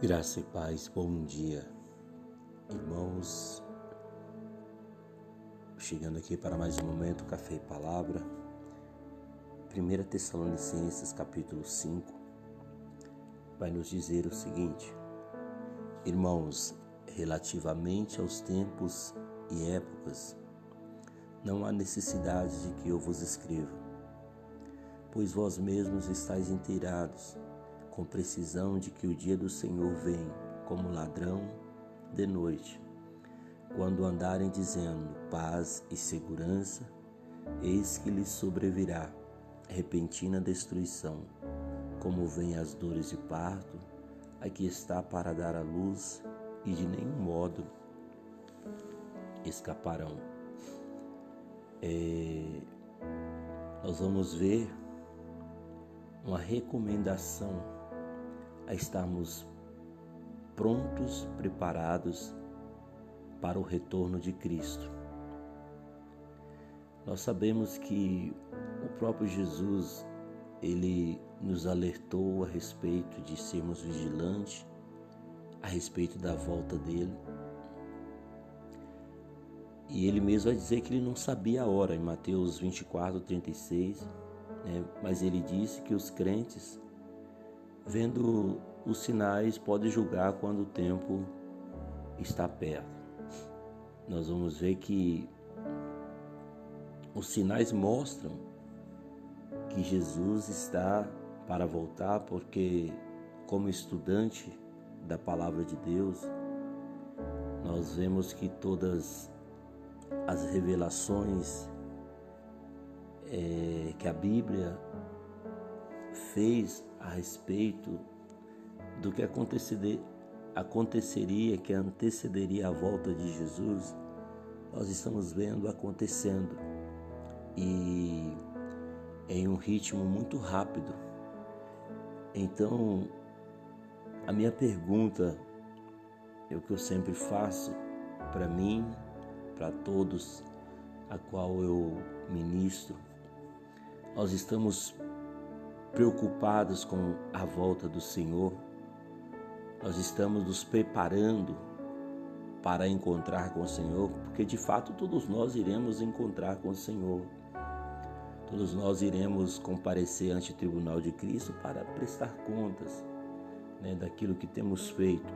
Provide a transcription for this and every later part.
Graça e paz, bom dia, irmãos. Chegando aqui para mais um momento, Café e Palavra. 1 Tessalonicenses, capítulo 5, vai nos dizer o seguinte: Irmãos, relativamente aos tempos e épocas, não há necessidade de que eu vos escreva, pois vós mesmos estáis inteirados com precisão de que o dia do Senhor vem como ladrão de noite. Quando andarem dizendo paz e segurança, eis que lhes sobrevirá repentina destruição, como vem as dores de parto, aqui está para dar a luz e de nenhum modo escaparão. É, nós vamos ver uma recomendação a estarmos prontos, preparados para o retorno de Cristo. Nós sabemos que o próprio Jesus, ele nos alertou a respeito de sermos vigilantes, a respeito da volta dele. E ele mesmo vai dizer que ele não sabia a hora, em Mateus 24, 36, né? mas ele disse que os crentes vendo os sinais, pode julgar quando o tempo está perto. Nós vamos ver que os sinais mostram que Jesus está para voltar, porque, como estudante da palavra de Deus, nós vemos que todas as revelações é, que a Bíblia fez a respeito do que aconteceria, que antecederia a volta de Jesus, nós estamos vendo acontecendo e em um ritmo muito rápido. Então, a minha pergunta, é o que eu sempre faço para mim, para todos a qual eu ministro, nós estamos preocupados com a volta do Senhor, nós estamos nos preparando para encontrar com o Senhor, porque de fato todos nós iremos encontrar com o Senhor. Todos nós iremos comparecer ante o tribunal de Cristo para prestar contas né, daquilo que temos feito.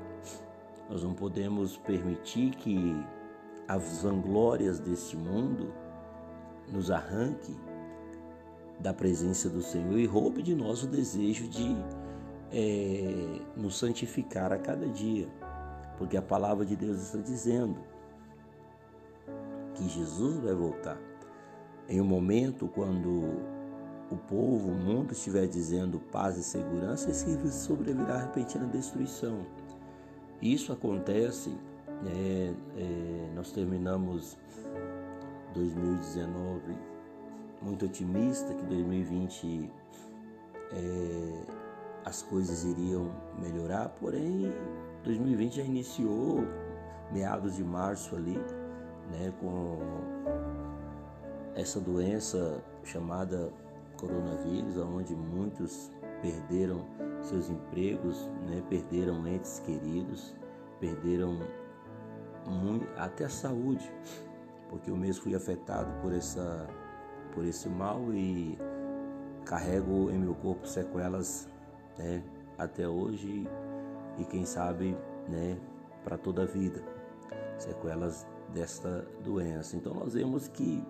Nós não podemos permitir que as vanglórias deste mundo nos arranque da presença do Senhor e roube de nós o desejo de é, nos santificar a cada dia, porque a palavra de Deus está dizendo que Jesus vai voltar. Em um momento quando o povo, o mundo estiver dizendo paz e segurança, esse sobrevirá repentina destruição. Isso acontece, é, é, nós terminamos 2019 muito otimista que 2020 é, as coisas iriam melhorar, porém 2020 já iniciou meados de março ali, né, com essa doença chamada coronavírus, onde muitos perderam seus empregos, né, perderam entes queridos, perderam muito, até a saúde, porque eu mesmo fui afetado por essa por esse mal e carrego em meu corpo sequelas né, até hoje e quem sabe né, para toda a vida sequelas desta doença. Então nós vemos que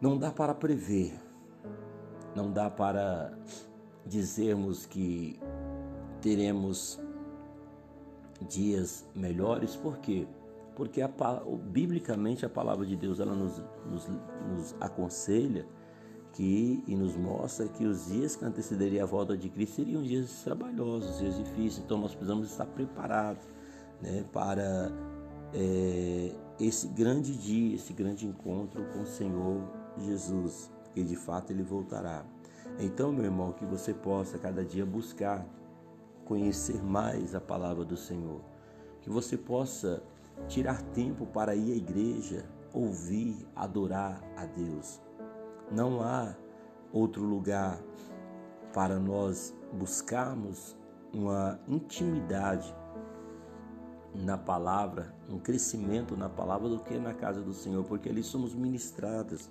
não dá para prever, não dá para dizermos que teremos dias melhores, por quê? porque a, biblicamente a palavra de Deus ela nos, nos, nos aconselha que e nos mostra que os dias que antecederiam a volta de Cristo seriam dias trabalhosos, dias difíceis. Então nós precisamos estar preparados né, para é, esse grande dia, esse grande encontro com o Senhor Jesus, que de fato ele voltará. Então, meu irmão, que você possa cada dia buscar conhecer mais a palavra do Senhor, que você possa tirar tempo para ir à igreja, ouvir, adorar a Deus. Não há outro lugar para nós buscarmos uma intimidade na palavra, um crescimento na palavra do que na casa do Senhor, porque ali somos ministrados,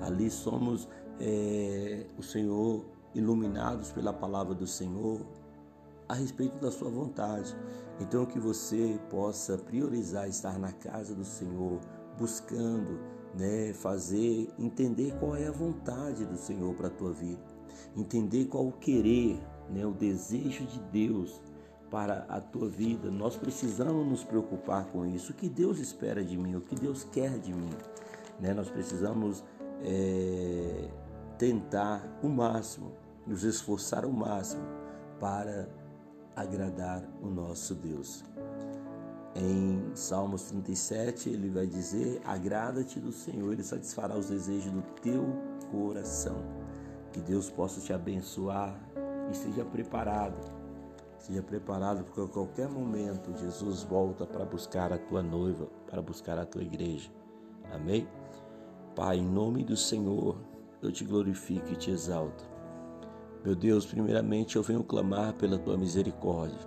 ali somos é, o Senhor iluminados pela palavra do Senhor a respeito da sua vontade. Então que você possa priorizar estar na casa do Senhor, buscando, né, fazer, entender qual é a vontade do Senhor para a tua vida, entender qual o querer, né, o desejo de Deus para a tua vida. Nós precisamos nos preocupar com isso. O que Deus espera de mim, o que Deus quer de mim. Né? Nós precisamos é, tentar o máximo, nos esforçar o máximo para agradar o nosso Deus. Em Salmos 37, ele vai dizer: Agrada-te do Senhor, ele satisfará os desejos do teu coração. Que Deus possa te abençoar e esteja preparado Seja preparado porque a qualquer momento Jesus volta para buscar a tua noiva, para buscar a tua igreja. Amém? Pai, em nome do Senhor, eu te glorifico e te exalto. Meu Deus, primeiramente eu venho clamar pela tua misericórdia.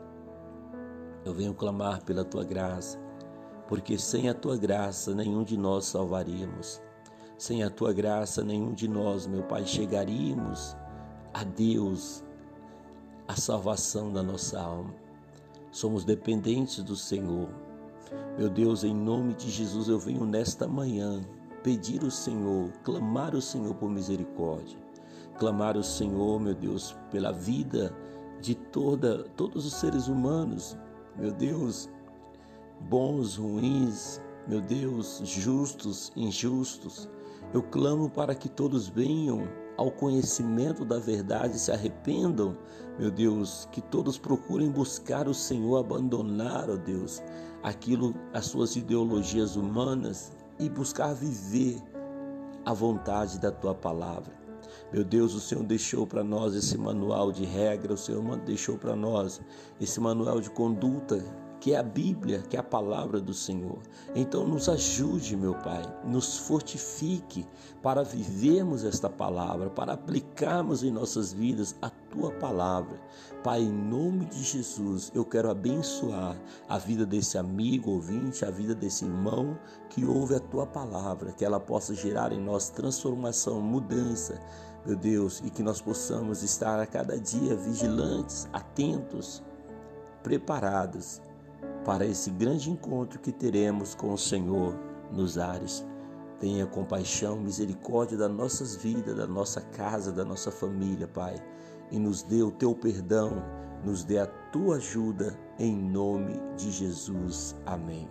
Eu venho clamar pela tua graça, porque sem a tua graça nenhum de nós salvaríamos. Sem a tua graça nenhum de nós, meu Pai, chegaríamos a Deus a salvação da nossa alma. Somos dependentes do Senhor. Meu Deus, em nome de Jesus, eu venho nesta manhã pedir ao Senhor, clamar ao Senhor por misericórdia, clamar ao Senhor, meu Deus, pela vida de toda, todos os seres humanos, meu Deus, bons, ruins, meu Deus, justos, injustos. Eu clamo para que todos venham ao conhecimento da verdade, se arrependam, meu Deus, que todos procurem buscar o Senhor, abandonar, ó Deus, aquilo, as suas ideologias humanas e buscar viver a vontade da tua palavra. Meu Deus, o Senhor deixou para nós esse manual de regra, o Senhor deixou para nós esse manual de conduta que é a Bíblia, que é a palavra do Senhor. Então, nos ajude, meu Pai, nos fortifique para vivermos esta palavra, para aplicarmos em nossas vidas a tua palavra. Pai, em nome de Jesus, eu quero abençoar a vida desse amigo ouvinte, a vida desse irmão que ouve a tua palavra, que ela possa gerar em nós transformação, mudança, meu Deus, e que nós possamos estar a cada dia vigilantes, atentos, preparados para esse grande encontro que teremos com o Senhor nos ares. Tenha compaixão, misericórdia das nossas vidas, da nossa casa, da nossa família, Pai, e nos dê o teu perdão, nos dê a tua ajuda, em nome de Jesus. Amém.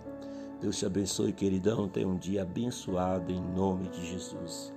Deus te abençoe, queridão. Tenha um dia abençoado, em nome de Jesus.